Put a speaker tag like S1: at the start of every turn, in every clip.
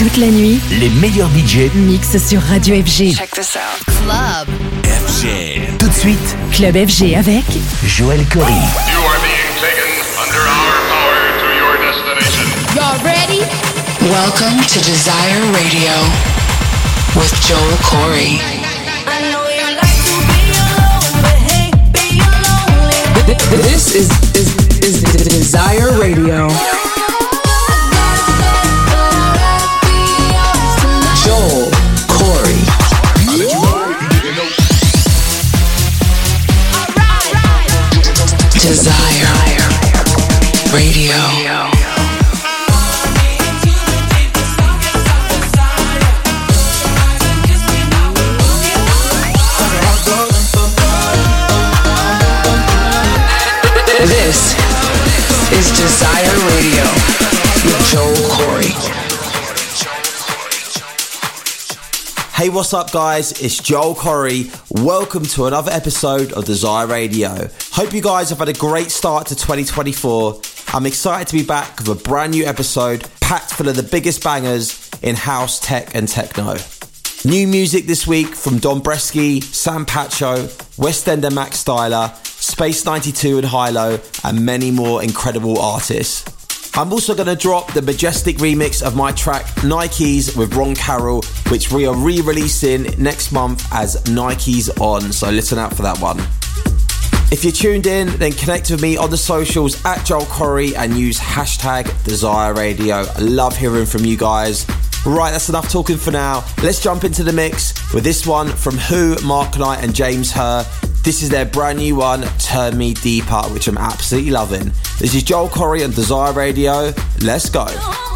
S1: Toute la nuit,
S2: les meilleurs budgets
S1: mixent sur Radio FG.
S3: Check this out.
S4: Club.
S2: FG. Tout de suite,
S1: Club FG avec
S2: Joël Corry.
S5: You are being taken under our power to your destination.
S4: Y'all ready?
S3: Welcome to Desire Radio with Joel Corey.
S6: This is, is, is Desire Radio.
S3: Desire Radio.
S7: What's up, guys? It's Joel Corry. Welcome to another episode of Desire Radio. Hope you guys have had a great start to 2024. I'm excited to be back with a brand new episode packed full of the biggest bangers in house, tech, and techno. New music this week from Don Bresky, Sam Pacho, West Ender Max Styler, Space 92 and Hilo, and many more incredible artists. I'm also going to drop the majestic remix of my track Nikes with Ron Carroll, which we are re releasing next month as Nikes On, so listen out for that one. If you're tuned in, then connect with me on the socials at Joel Corry and use hashtag Desire Radio. I love hearing from you guys. Right, that's enough talking for now. Let's jump into the mix with this one from Wh0, Mark Knight, and James Hurr. This is their brand new one, Turn Me Deeper, which I'm absolutely loving. This is Joel Corry on Desire Radio. Let's go.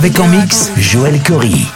S2: Avec en mix, Joël
S8: Cory.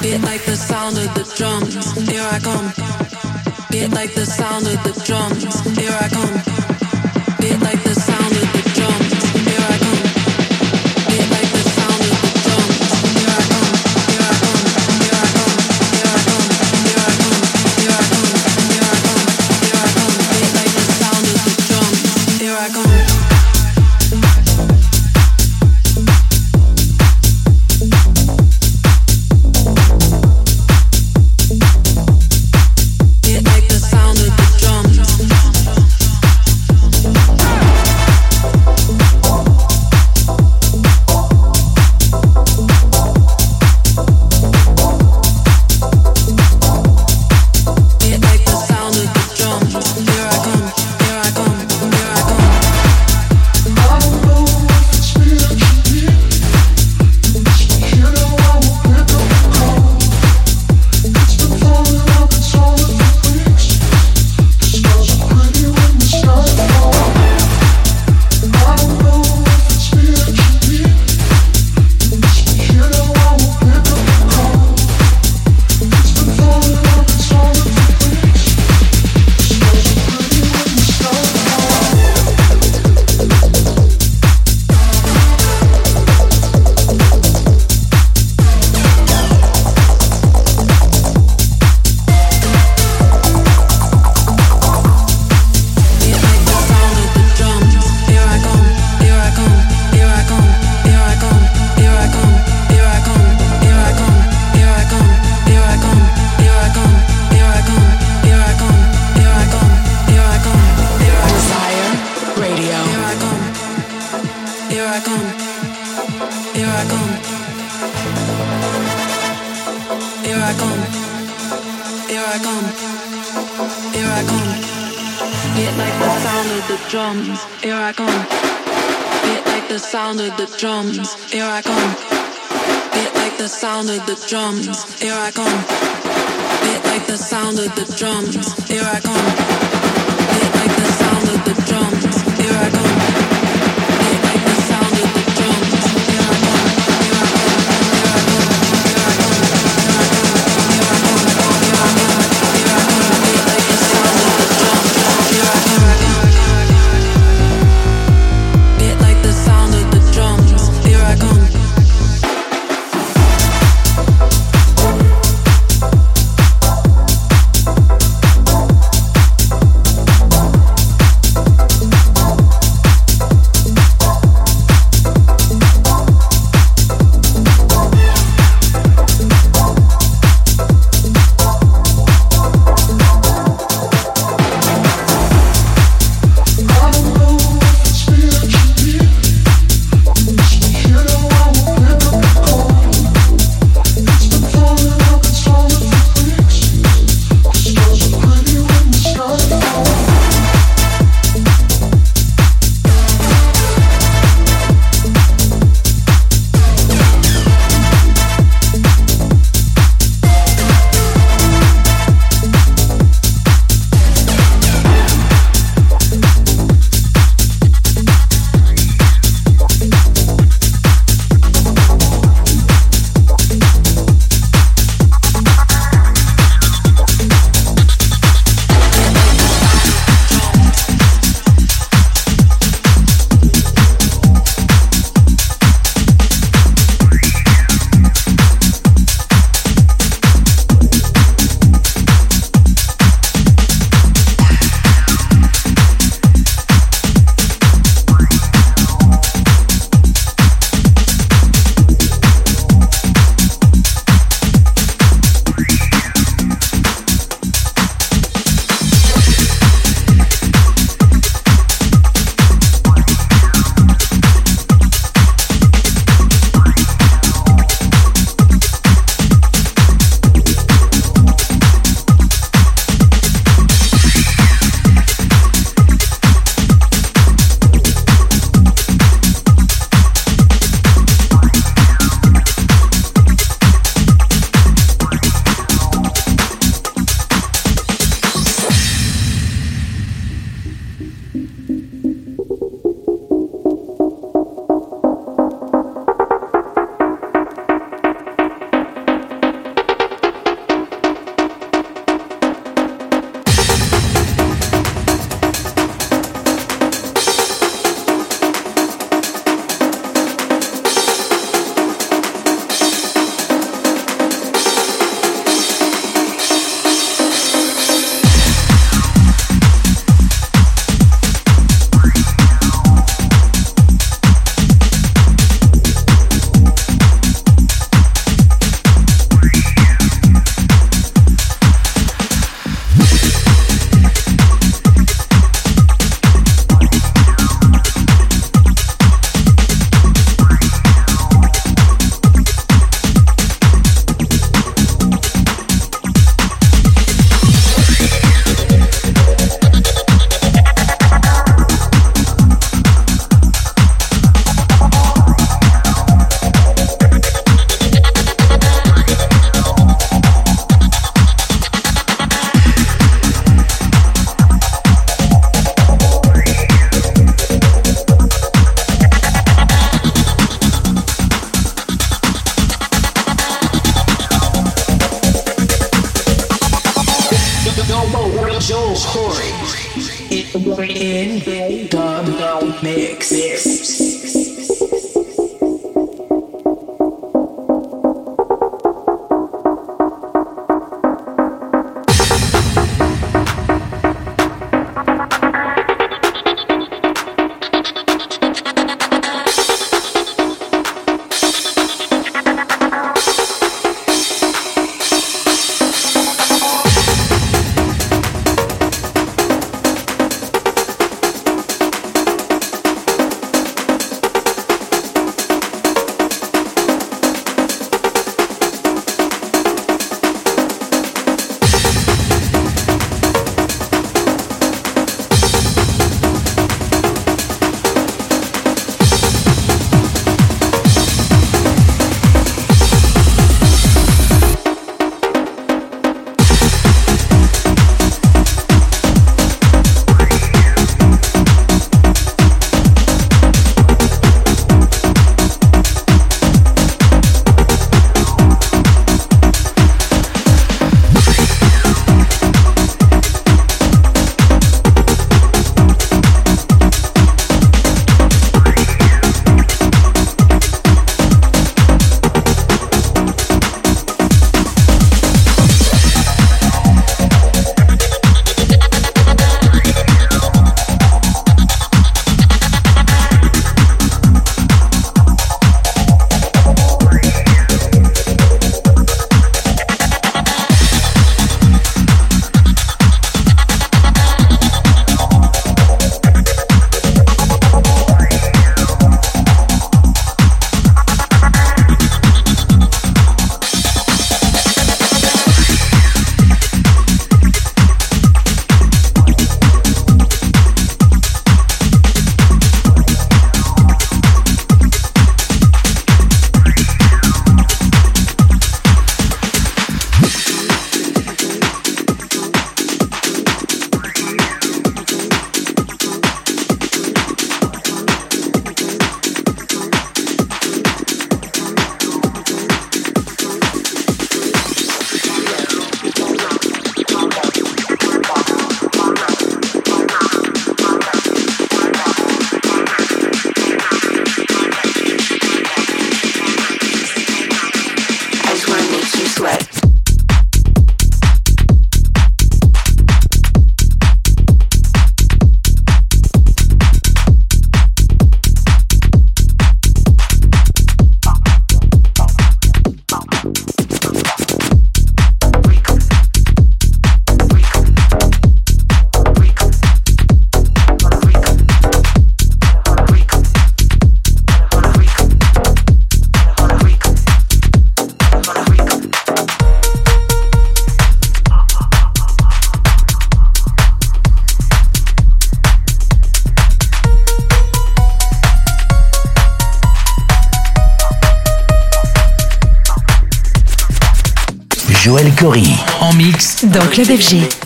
S8: Club FG.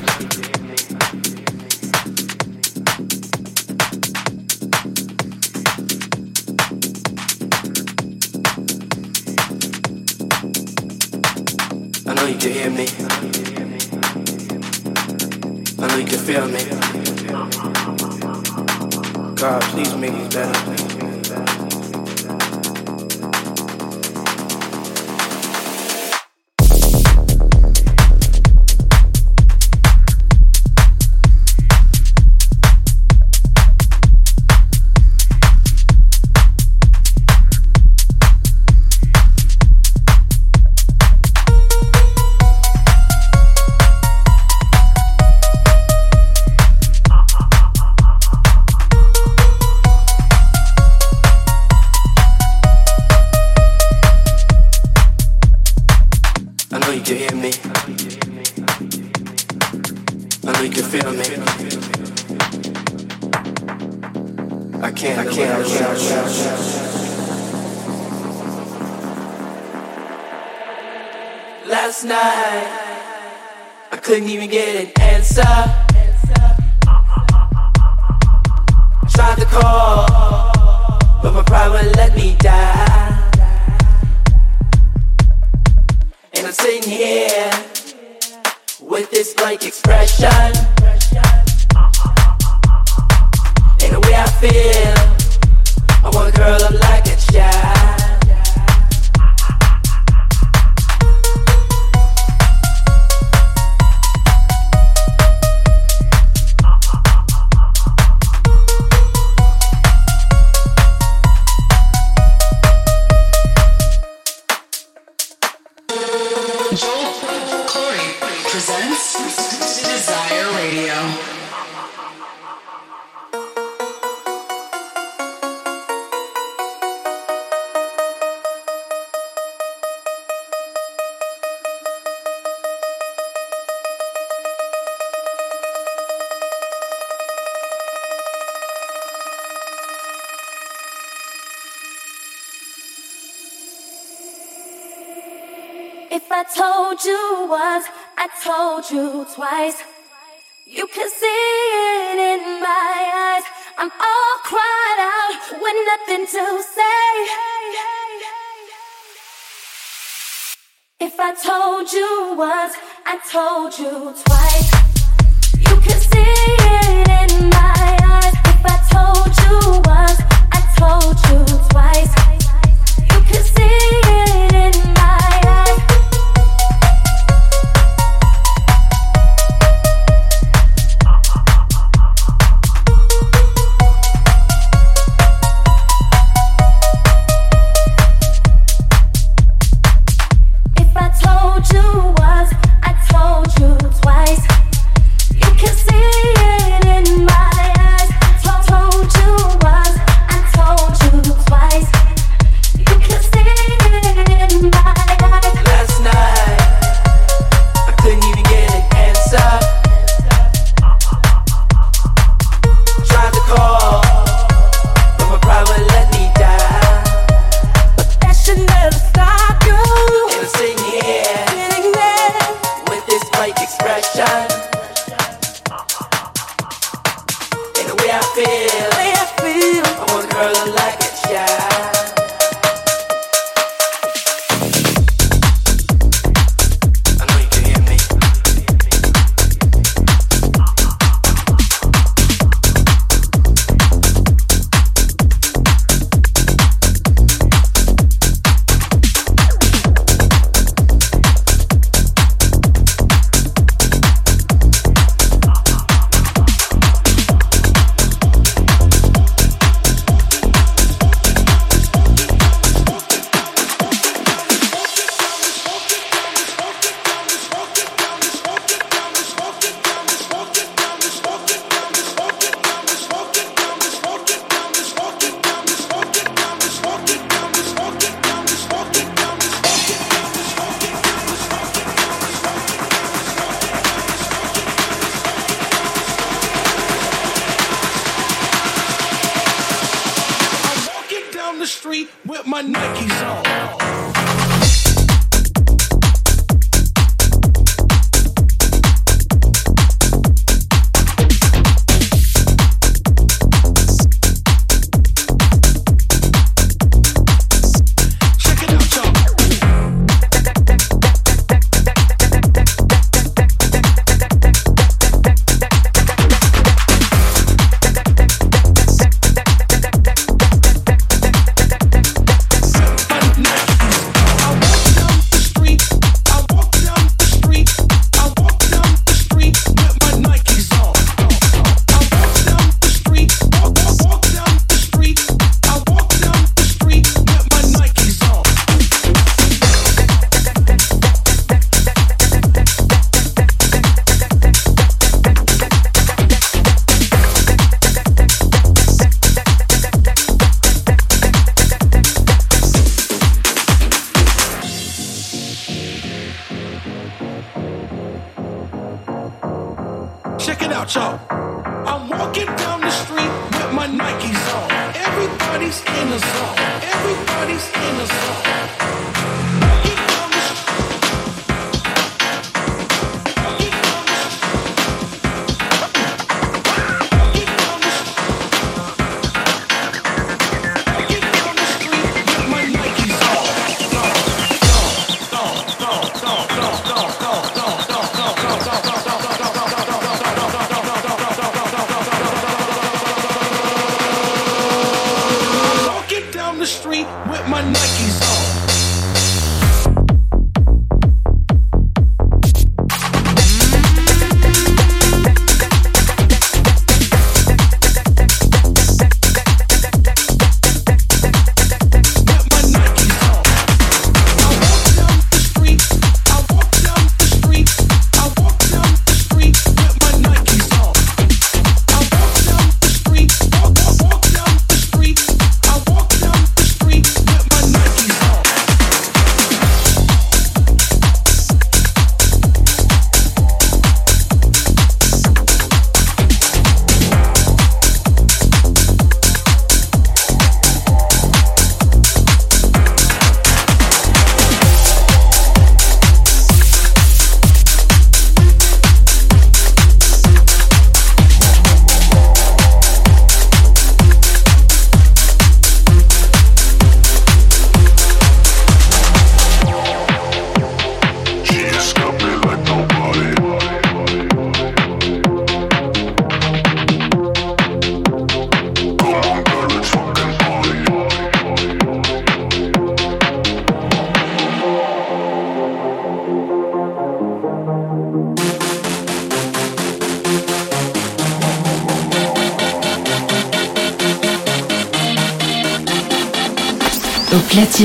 S9: Nothing to say. If I told you once, I told you twice. You can see it in my eyes. If I told you once, I told you twice. You can see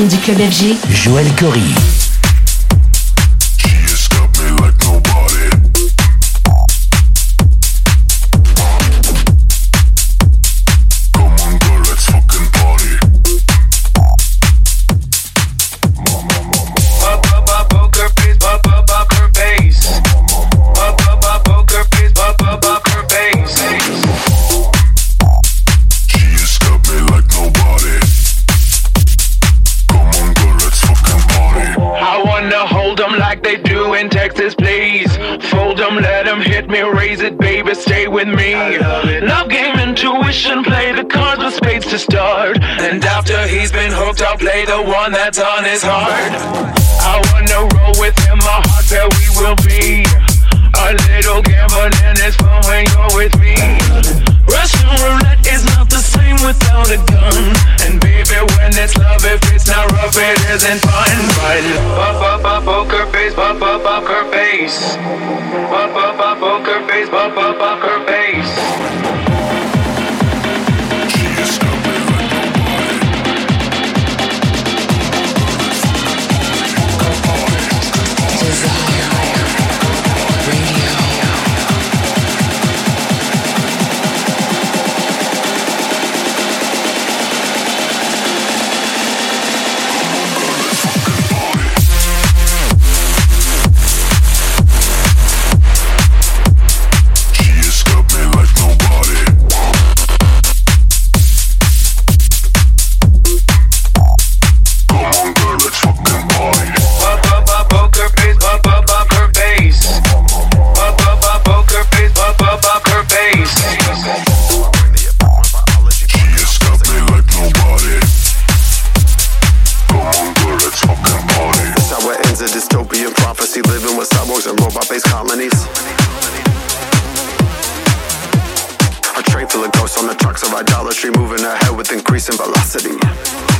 S4: du club FG,
S10: Joël Corry.
S11: That's on his space colonies. A train full of ghosts on the tracks of idolatry, moving ahead
S12: with increasing velocity.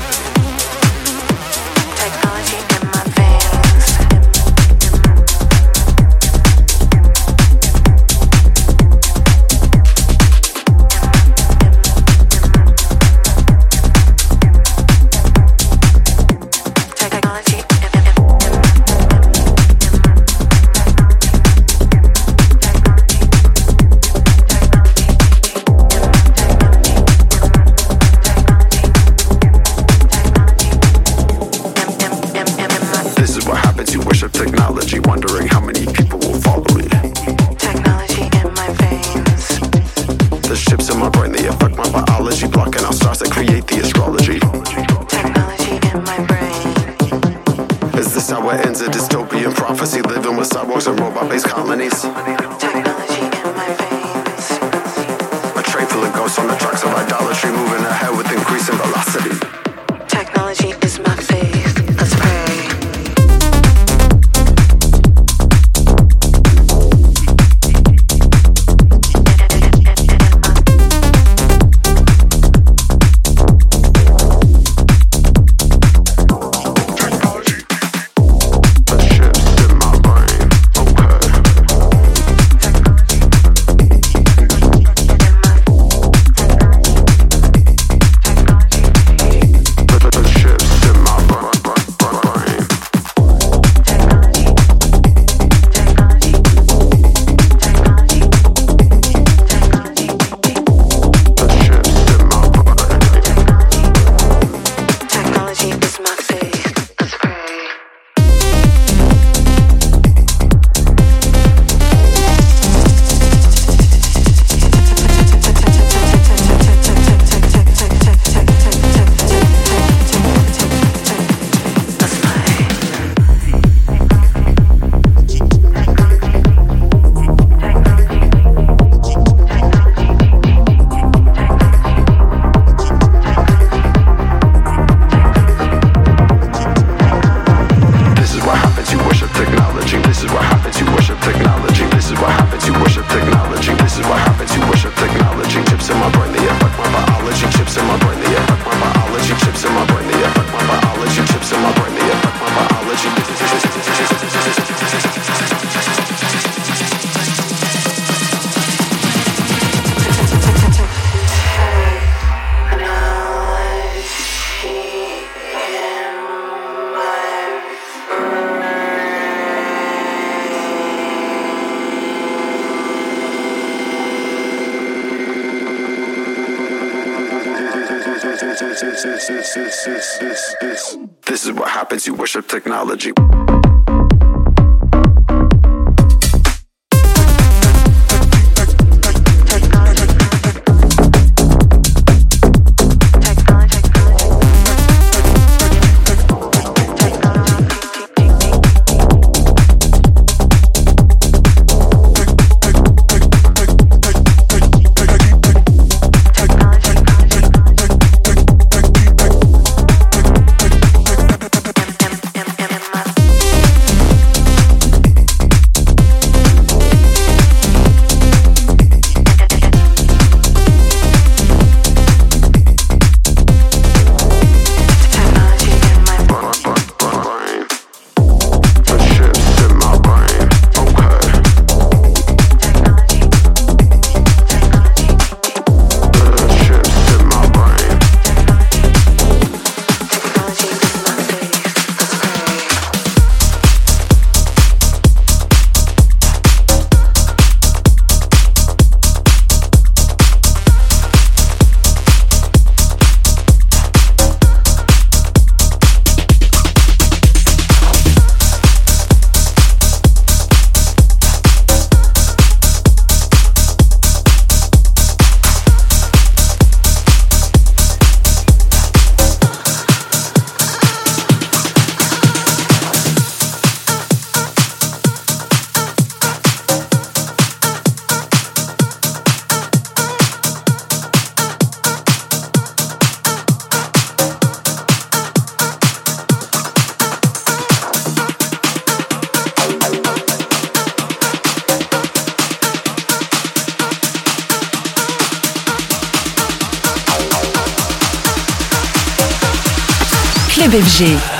S12: Happens, you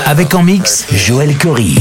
S13: Avec en mix Joël Cory.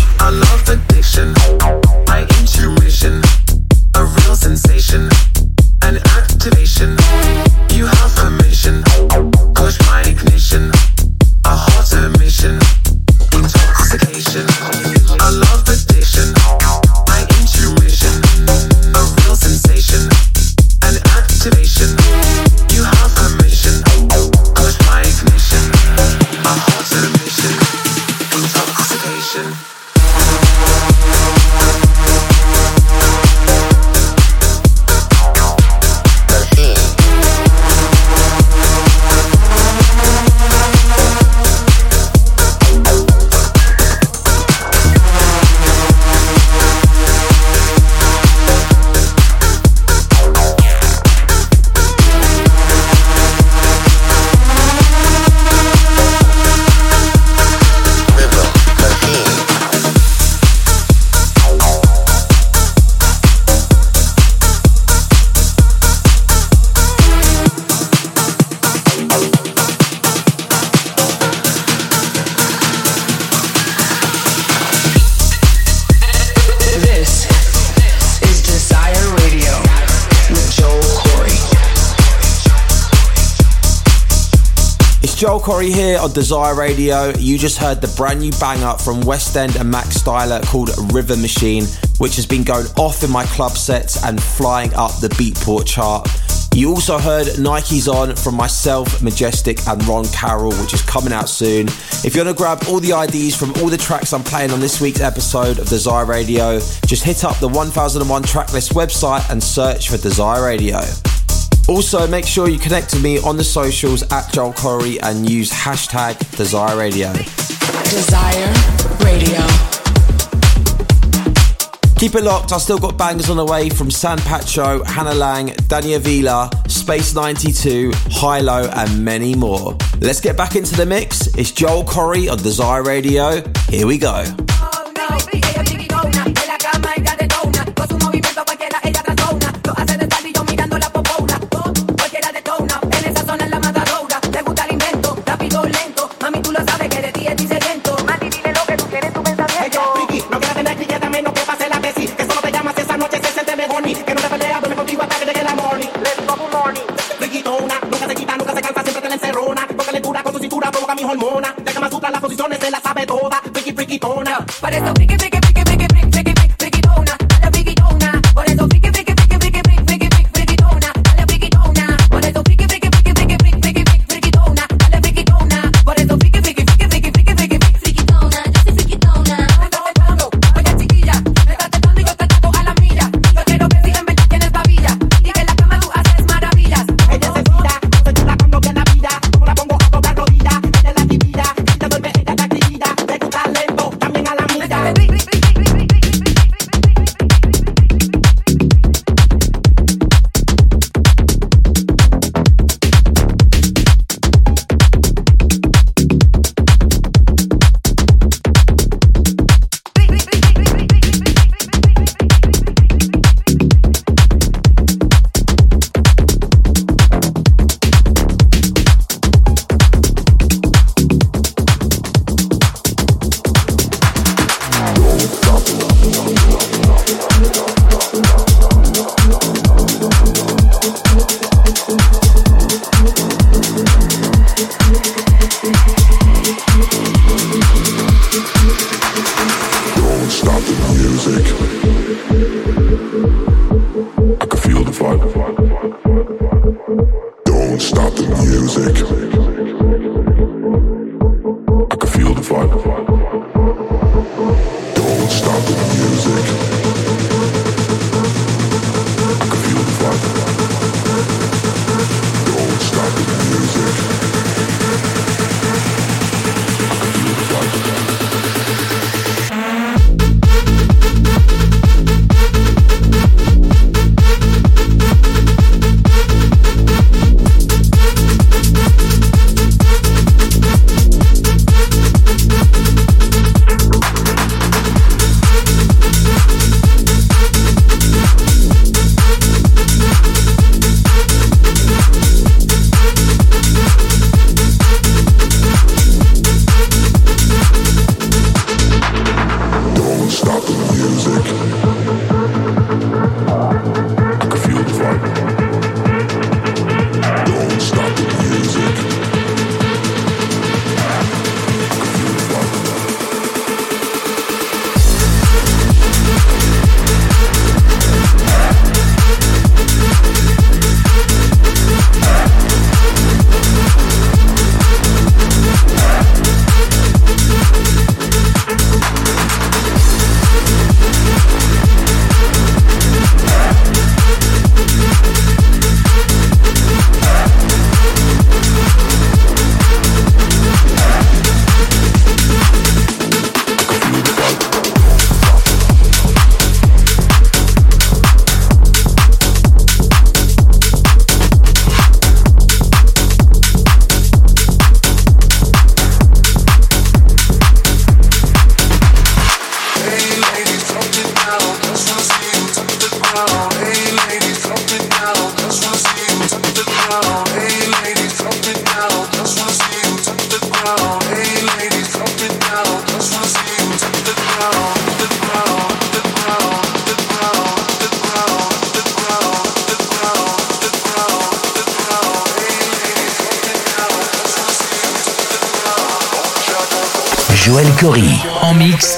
S7: Corry here on Desire Radio. You just heard the brand new banger from Westend and Max Styler called River Machine, which has been going off in my club sets and flying up the Beatport chart. You also heard Nike's On from myself, Majestic, and Ron Carroll, which is coming out soon. If you want to grab all the IDs from all the tracks I'm playing on this week's episode of Desire Radio, just hit up the 1001 Tracklist website and search for Desire Radio. Also, make sure you connect with me on the socials at Joel Corry and use hashtag Desire Radio.
S3: Desire Radio.
S7: Keep it locked, I've still got bangers on the way from San Pacho, Hannah Laing, Danny Avila, Space 92, Hilo, and many more. Let's get back into the mix. It's Joel Corry on Desire Radio. Here we go.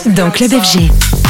S1: Dans Club FG.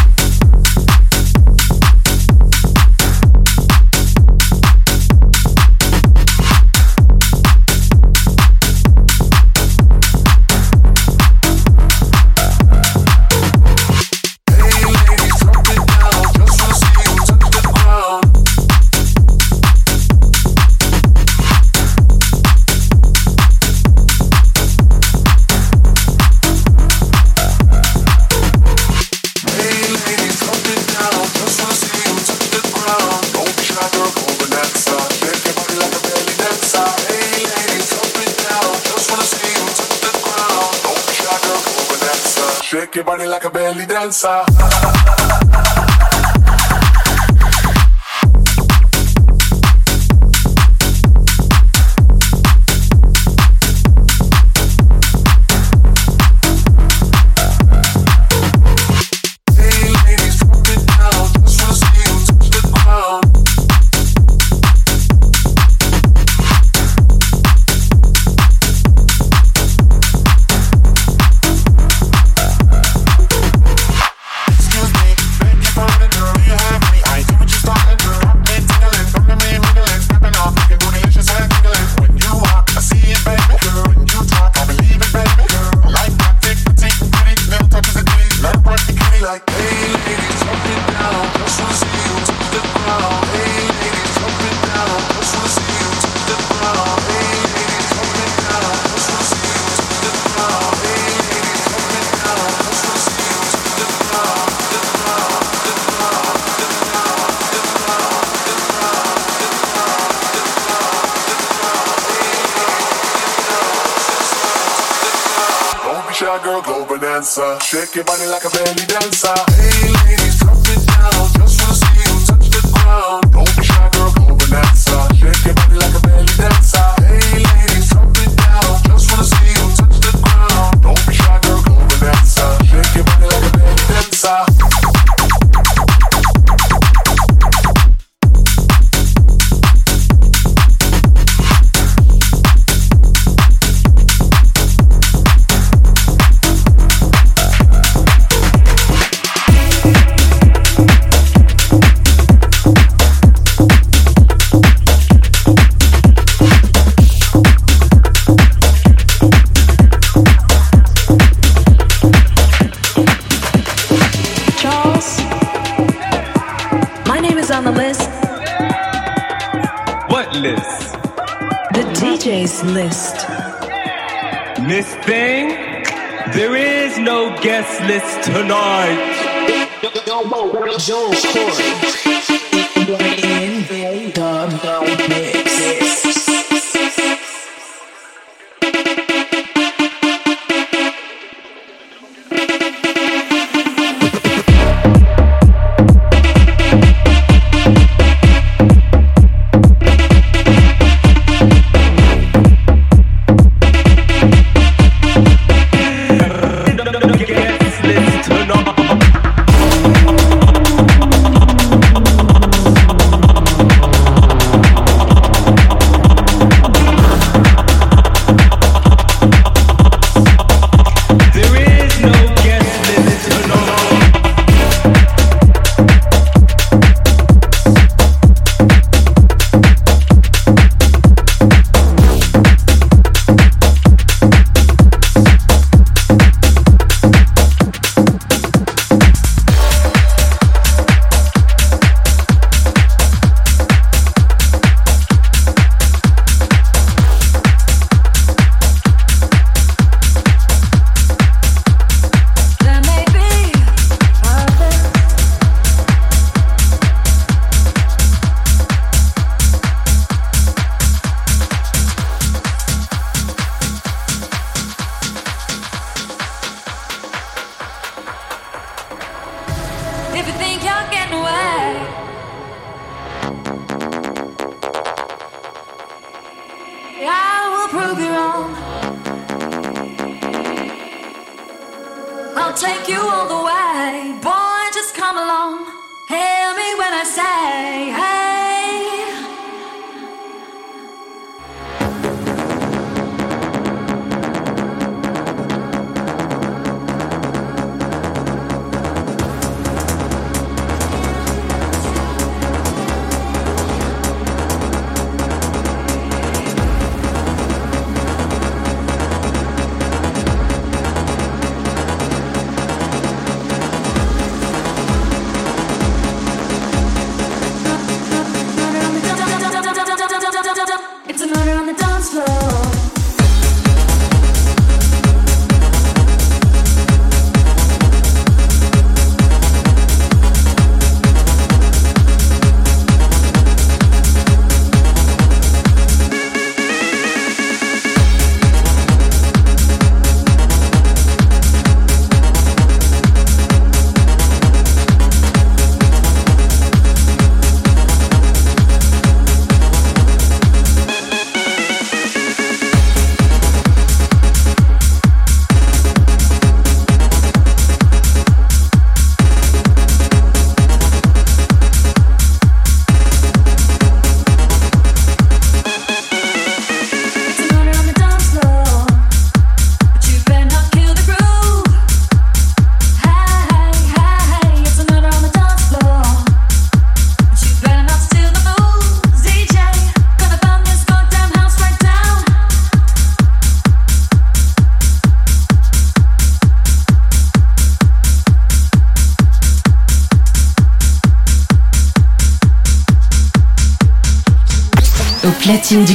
S14: Your body like a belly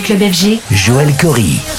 S4: club FG.
S15: Joël Corry.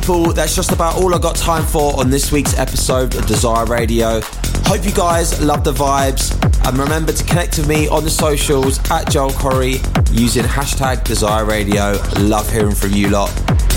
S7: That's just about all I got time for on this week's episode of Desire Radio. Hope you guys love the vibes. And remember to connect with me on the socials at Joel Corry using hashtag Desire Radio. Love hearing from you lot.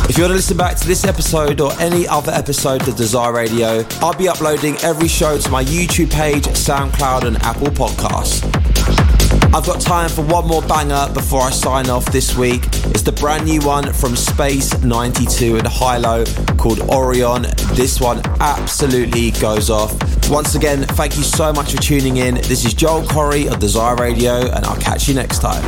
S7: If you want to listen back to this episode or any other episode of Desire Radio, I'll be uploading every show to my YouTube page, SoundCloud, and Apple Podcasts. I've got time for one more banger before I sign off this week. It's the brand new one from Space 92 and Hilo called Orion. This one absolutely goes off. Once again, thank you so much for tuning in. This is Joel Corry of Desire Radio, and I'll catch you next time.